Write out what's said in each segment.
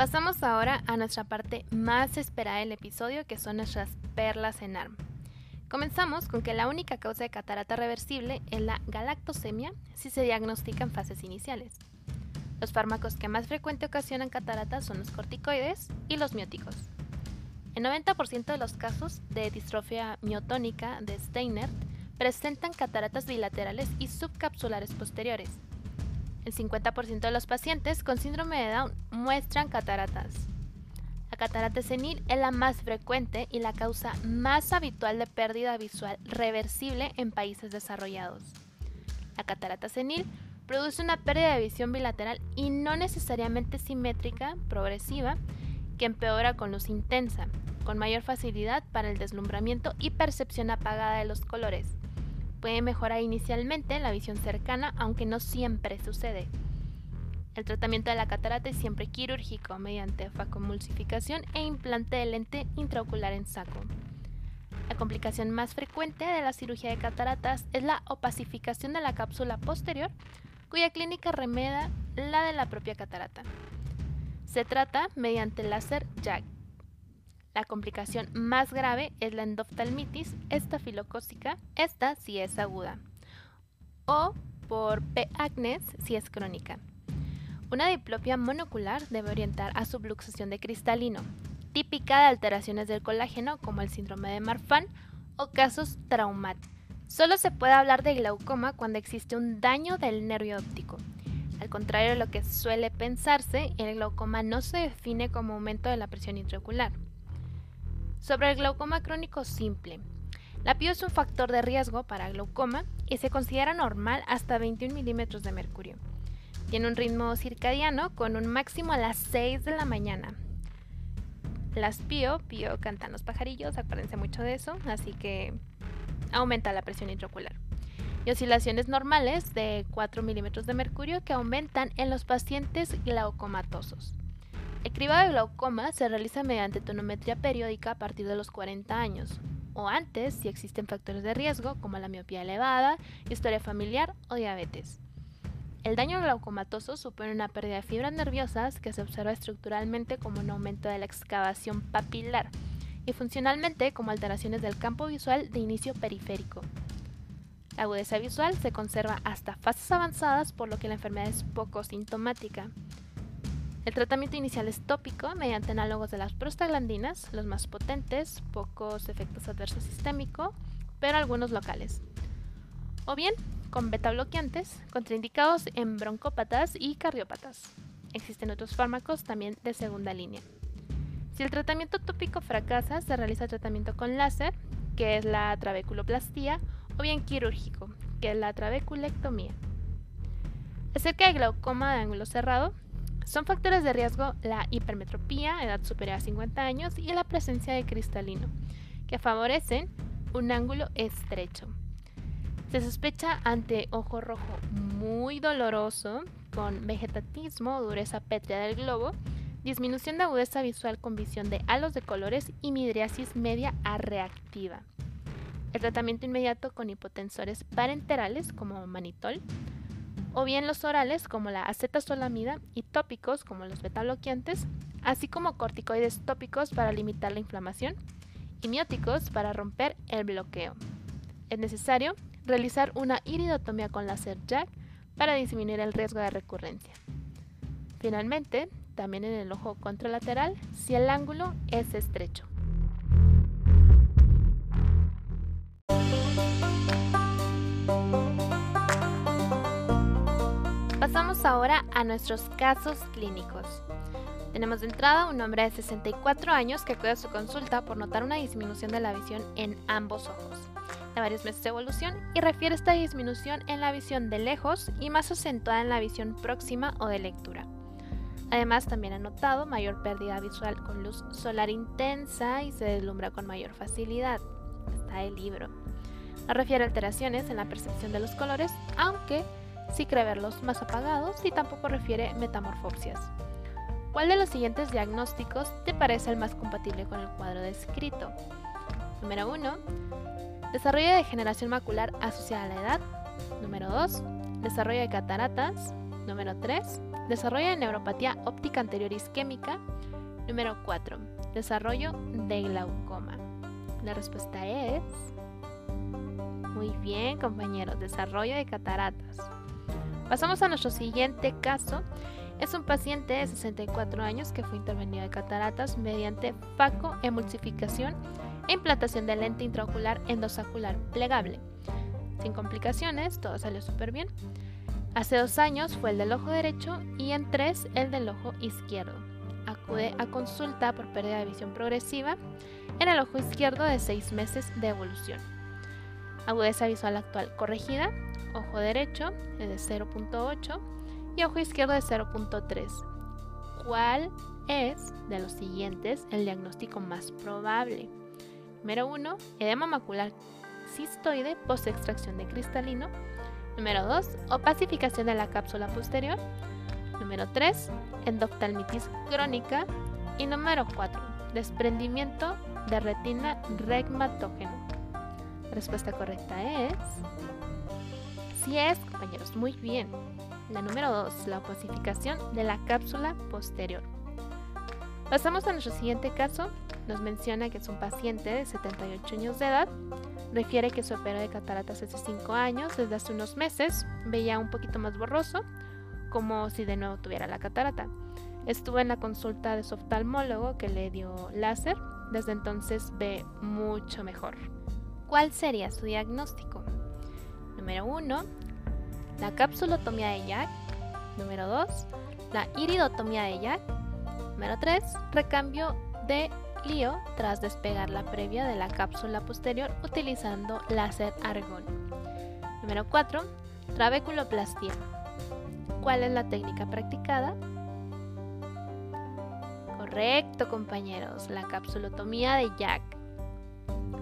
Pasamos ahora a nuestra parte más esperada del episodio, que son nuestras perlas en ARM. Comenzamos con que la única causa de catarata reversible es la galactosemia si se diagnostica en fases iniciales. Los fármacos que más frecuente ocasionan catarata son los corticoides y los mióticos. El 90% de los casos de distrofia miotónica de Steiner presentan cataratas bilaterales y subcapsulares posteriores. El 50% de los pacientes con síndrome de Down muestran cataratas. La catarata senil es la más frecuente y la causa más habitual de pérdida visual reversible en países desarrollados. La catarata senil produce una pérdida de visión bilateral y no necesariamente simétrica, progresiva, que empeora con luz intensa, con mayor facilidad para el deslumbramiento y percepción apagada de los colores. Puede mejorar inicialmente la visión cercana, aunque no siempre sucede. El tratamiento de la catarata es siempre quirúrgico mediante facomulsificación e implante de lente intraocular en saco. La complicación más frecuente de la cirugía de cataratas es la opacificación de la cápsula posterior, cuya clínica remeda la de la propia catarata. Se trata mediante láser JAG. La complicación más grave es la endoftalmitis estafilocócica, esta si es aguda, o por P. acnes si es crónica. Una diplopia monocular debe orientar a subluxación de cristalino, típica de alteraciones del colágeno como el síndrome de Marfan o casos traumáticos. Solo se puede hablar de glaucoma cuando existe un daño del nervio óptico. Al contrario de lo que suele pensarse, el glaucoma no se define como aumento de la presión intraocular. Sobre el glaucoma crónico simple, la PIO es un factor de riesgo para glaucoma y se considera normal hasta 21 milímetros de mercurio. Tiene un ritmo circadiano con un máximo a las 6 de la mañana. Las PIO, PIO cantan los pajarillos, acuérdense mucho de eso, así que aumenta la presión intraocular. Y oscilaciones normales de 4 milímetros de mercurio que aumentan en los pacientes glaucomatosos. El cribado de glaucoma se realiza mediante tonometría periódica a partir de los 40 años, o antes si existen factores de riesgo como la miopía elevada, historia familiar o diabetes. El daño glaucomatoso supone una pérdida de fibras nerviosas que se observa estructuralmente como un aumento de la excavación papilar y funcionalmente como alteraciones del campo visual de inicio periférico. La agudeza visual se conserva hasta fases avanzadas por lo que la enfermedad es poco sintomática. El tratamiento inicial es tópico mediante análogos de las prostaglandinas, los más potentes, pocos efectos adversos sistémicos, pero algunos locales. O bien con beta bloqueantes, contraindicados en broncópatas y cardiópatas. Existen otros fármacos también de segunda línea. Si el tratamiento tópico fracasa, se realiza tratamiento con láser, que es la trabeculoplastía, o bien quirúrgico, que es la trabeculectomía. Acerca del glaucoma de ángulo cerrado, son factores de riesgo la hipermetropía, edad superior a 50 años, y la presencia de cristalino, que favorecen un ángulo estrecho. Se sospecha ante ojo rojo muy doloroso, con vegetatismo, dureza pétrea del globo, disminución de agudeza visual con visión de halos de colores y midriasis media a reactiva. El tratamiento inmediato con hipotensores parenterales como manitol, o bien los orales como la acetazolamida y tópicos como los betabloqueantes, así como corticoides tópicos para limitar la inflamación y mióticos para romper el bloqueo. Es necesario realizar una iridotomía con láser jack para disminuir el riesgo de recurrencia. Finalmente, también en el ojo contralateral si el ángulo es estrecho. Ahora a nuestros casos clínicos. Tenemos de entrada un hombre de 64 años que acude a su consulta por notar una disminución de la visión en ambos ojos de varios meses de evolución y refiere esta disminución en la visión de lejos y más acentuada en la visión próxima o de lectura. Además, también ha notado mayor pérdida visual con luz solar intensa y se deslumbra con mayor facilidad. Está el libro. No refiere alteraciones en la percepción de los colores, aunque sí cree verlos más apagados y tampoco refiere metamorfopsias. ¿Cuál de los siguientes diagnósticos te parece el más compatible con el cuadro descrito? Número 1. Desarrollo de degeneración macular asociada a la edad. Número 2. Desarrollo de cataratas. Número 3. Desarrollo de neuropatía óptica anterior isquémica. Número 4. Desarrollo de glaucoma. La respuesta es... Muy bien, compañeros. Desarrollo de cataratas. Pasamos a nuestro siguiente caso. Es un paciente de 64 años que fue intervenido de cataratas mediante facoemulsificación e implantación de lente intraocular endosacular plegable. Sin complicaciones, todo salió súper bien. Hace dos años fue el del ojo derecho y en tres el del ojo izquierdo. Acude a consulta por pérdida de visión progresiva en el ojo izquierdo de seis meses de evolución. Agudeza visual actual corregida, ojo derecho de 0.8 y ojo izquierdo de 0.3. ¿Cuál es de los siguientes el diagnóstico más probable? Número 1, edema macular cistoide post extracción de cristalino. Número 2, opacificación de la cápsula posterior. Número 3, endoftalmitis crónica. Y número 4, desprendimiento de retina regmatógeno. La respuesta correcta es... Sí es, compañeros, muy bien. La número 2, la opacificación de la cápsula posterior. Pasamos a nuestro siguiente caso. Nos menciona que es un paciente de 78 años de edad. Refiere que se operó de cataratas hace 5 años, desde hace unos meses. Veía un poquito más borroso, como si de nuevo tuviera la catarata. Estuvo en la consulta de su oftalmólogo que le dio láser. Desde entonces ve mucho mejor. ¿Cuál sería su diagnóstico? Número 1, la capsulotomía de Jack. Número 2, la iridotomía de Jack. Número 3, recambio de lío tras despegar la previa de la cápsula posterior utilizando láser argón. Número 4, trabeculoplastia. ¿Cuál es la técnica practicada? Correcto, compañeros, la capsulotomía de Jack.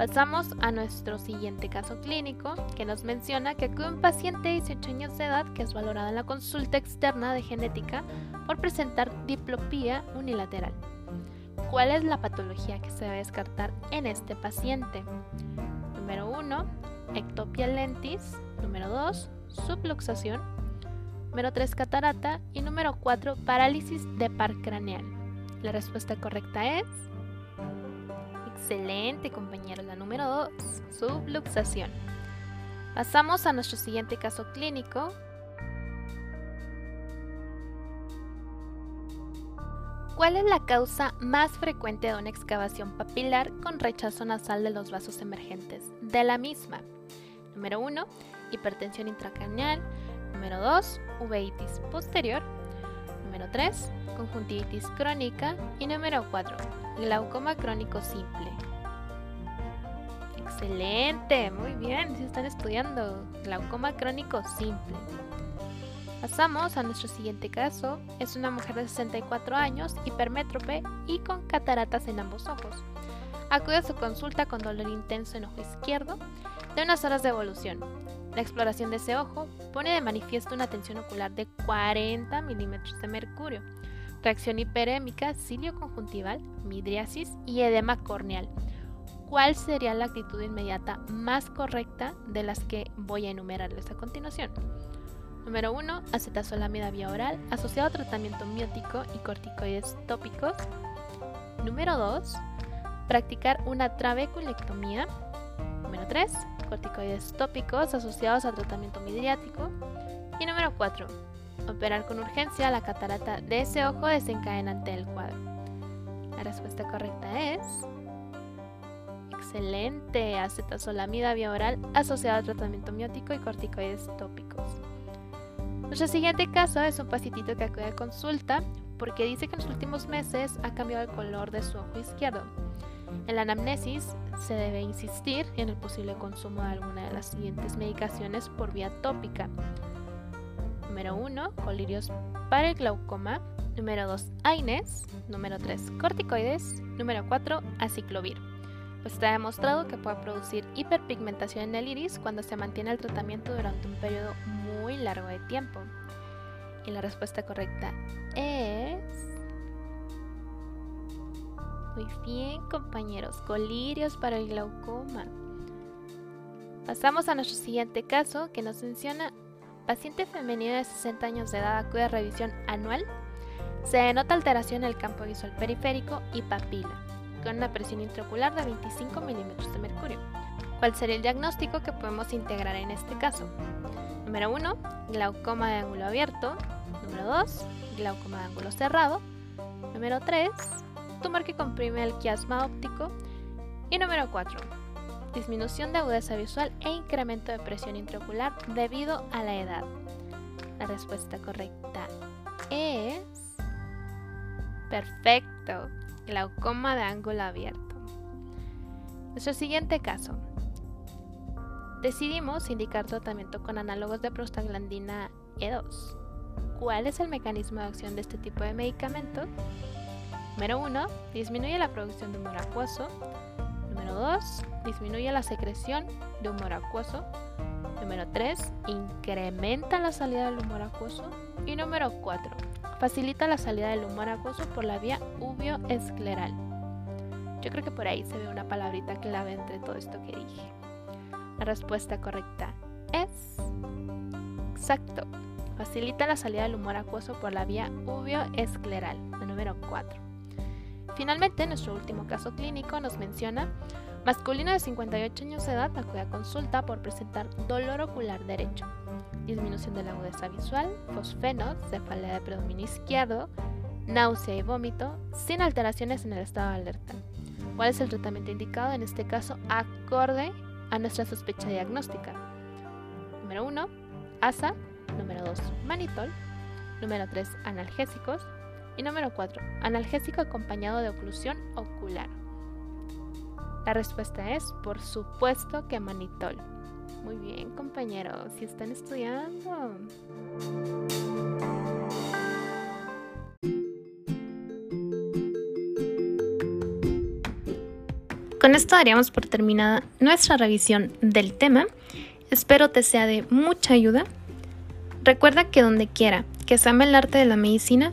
Pasamos a nuestro siguiente caso clínico que nos menciona que acude un paciente de 18 años de edad que es valorado en la consulta externa de genética por presentar diplopía unilateral. ¿Cuál es la patología que se debe descartar en este paciente? Número 1, ectopia lentis. Número 2, subluxación. Número 3, catarata. Y número 4, parálisis de par craneal. La respuesta correcta es Excelente, compañero. La número 2, subluxación. Pasamos a nuestro siguiente caso clínico. ¿Cuál es la causa más frecuente de una excavación papilar con rechazo nasal de los vasos emergentes de la misma? Número 1, hipertensión intracraneal. Número 2, uveitis posterior. Número 3, conjuntivitis crónica. Y número 4, glaucoma crónico simple. Excelente, muy bien, si están estudiando glaucoma crónico simple. Pasamos a nuestro siguiente caso. Es una mujer de 64 años, hipermétrope y con cataratas en ambos ojos. Acude a su consulta con dolor intenso en ojo izquierdo de unas horas de evolución. La exploración de ese ojo pone de manifiesto una tensión ocular de 40 milímetros de mercurio, reacción hiperémica, cilio conjuntival, midriasis y edema corneal. ¿Cuál sería la actitud inmediata más correcta de las que voy a enumerarles a continuación? Número 1. Acetazolamida vía oral asociado a tratamiento miótico y corticoides tópicos. Número 2. Practicar una trabeculectomía. Número 3. Corticoides tópicos asociados a tratamiento midriático. Y número 4 operar con urgencia la catarata de ese ojo desencadenante del cuadro? La respuesta correcta es excelente acetazolamida vía oral asociada al tratamiento miótico y corticoides tópicos. Nuestro siguiente caso es un pacientito que acude a consulta porque dice que en los últimos meses ha cambiado el color de su ojo izquierdo. En la anamnesis se debe insistir en el posible consumo de alguna de las siguientes medicaciones por vía tópica, Número 1, colirios para el glaucoma. Número 2, AINES. Número 3, corticoides. Número 4, aciclovir. Pues está demostrado que puede producir hiperpigmentación en el iris cuando se mantiene el tratamiento durante un periodo muy largo de tiempo. Y la respuesta correcta es... Muy bien, compañeros, colirios para el glaucoma. Pasamos a nuestro siguiente caso que nos menciona paciente femenina de 60 años de edad acude a revisión anual, se denota alteración en el campo visual periférico y papila, con una presión intraocular de 25 milímetros de mercurio. ¿Cuál sería el diagnóstico que podemos integrar en este caso? Número 1, glaucoma de ángulo abierto. Número 2, glaucoma de ángulo cerrado. Número 3, tumor que comprime el quiasma óptico. Y número 4, disminución de agudeza visual e incremento de presión intraocular debido a la edad. La respuesta correcta es... Perfecto, glaucoma de ángulo abierto. Nuestro siguiente caso. Decidimos indicar tratamiento con análogos de prostaglandina E2. ¿Cuál es el mecanismo de acción de este tipo de medicamento? Número 1. Disminuye la producción de humor acuoso. Número 2. Disminuye la secreción de humor acuoso. Número 3. Incrementa la salida del humor acuoso. Y número 4. Facilita la salida del humor acuoso por la vía uvioescleral. Yo creo que por ahí se ve una palabrita clave entre todo esto que dije. La respuesta correcta es exacto. Facilita la salida del humor acuoso por la vía uvioescleral, el número 4. Finalmente, nuestro último caso clínico nos menciona masculino de 58 años de edad acude a consulta por presentar dolor ocular derecho, disminución de la agudeza visual, fosfenos, cefalea de predominio izquierdo, náusea y vómito, sin alteraciones en el estado de alerta. ¿Cuál es el tratamiento indicado en este caso acorde a nuestra sospecha diagnóstica? Número 1, ASA. Número 2, manitol. Número 3, analgésicos. Y número 4, analgésico acompañado de oclusión ocular. La respuesta es, por supuesto que manitol. Muy bien, compañeros, si están estudiando. Con esto daríamos por terminada nuestra revisión del tema. Espero te sea de mucha ayuda. Recuerda que donde quiera que se ama el arte de la medicina,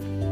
Bye.